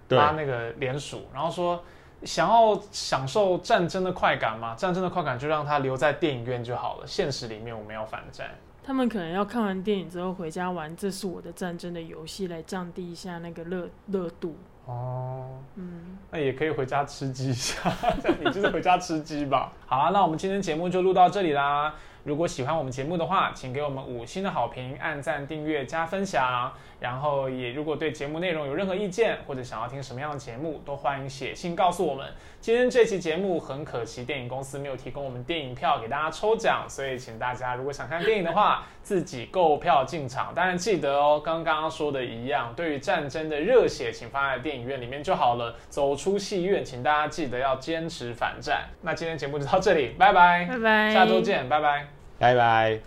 拉那个联署，然后说想要享受战争的快感嘛，战争的快感就让他留在电影院就好了。现实里面我们要反战。他们可能要看完电影之后回家玩《这是我的战争》的游戏，来降低一下那个热热度。哦，嗯，那也可以回家吃鸡一下，你就是回家吃鸡吧。好啊，那我们今天节目就录到这里啦。如果喜欢我们节目的话，请给我们五星的好评、按赞、订阅、加分享。然后也如果对节目内容有任何意见，或者想要听什么样的节目，都欢迎写信告诉我们。今天这期节目很可惜，电影公司没有提供我们电影票给大家抽奖，所以请大家如果想看电影的话，*laughs* 自己购票进场。当然记得哦，跟刚刚说的一样，对于战争的热血，请放在电影院里面就好了。走出戏院，请大家记得要坚持反战。那今天节目就到这里，拜拜，拜拜，下周见，拜拜。拜拜。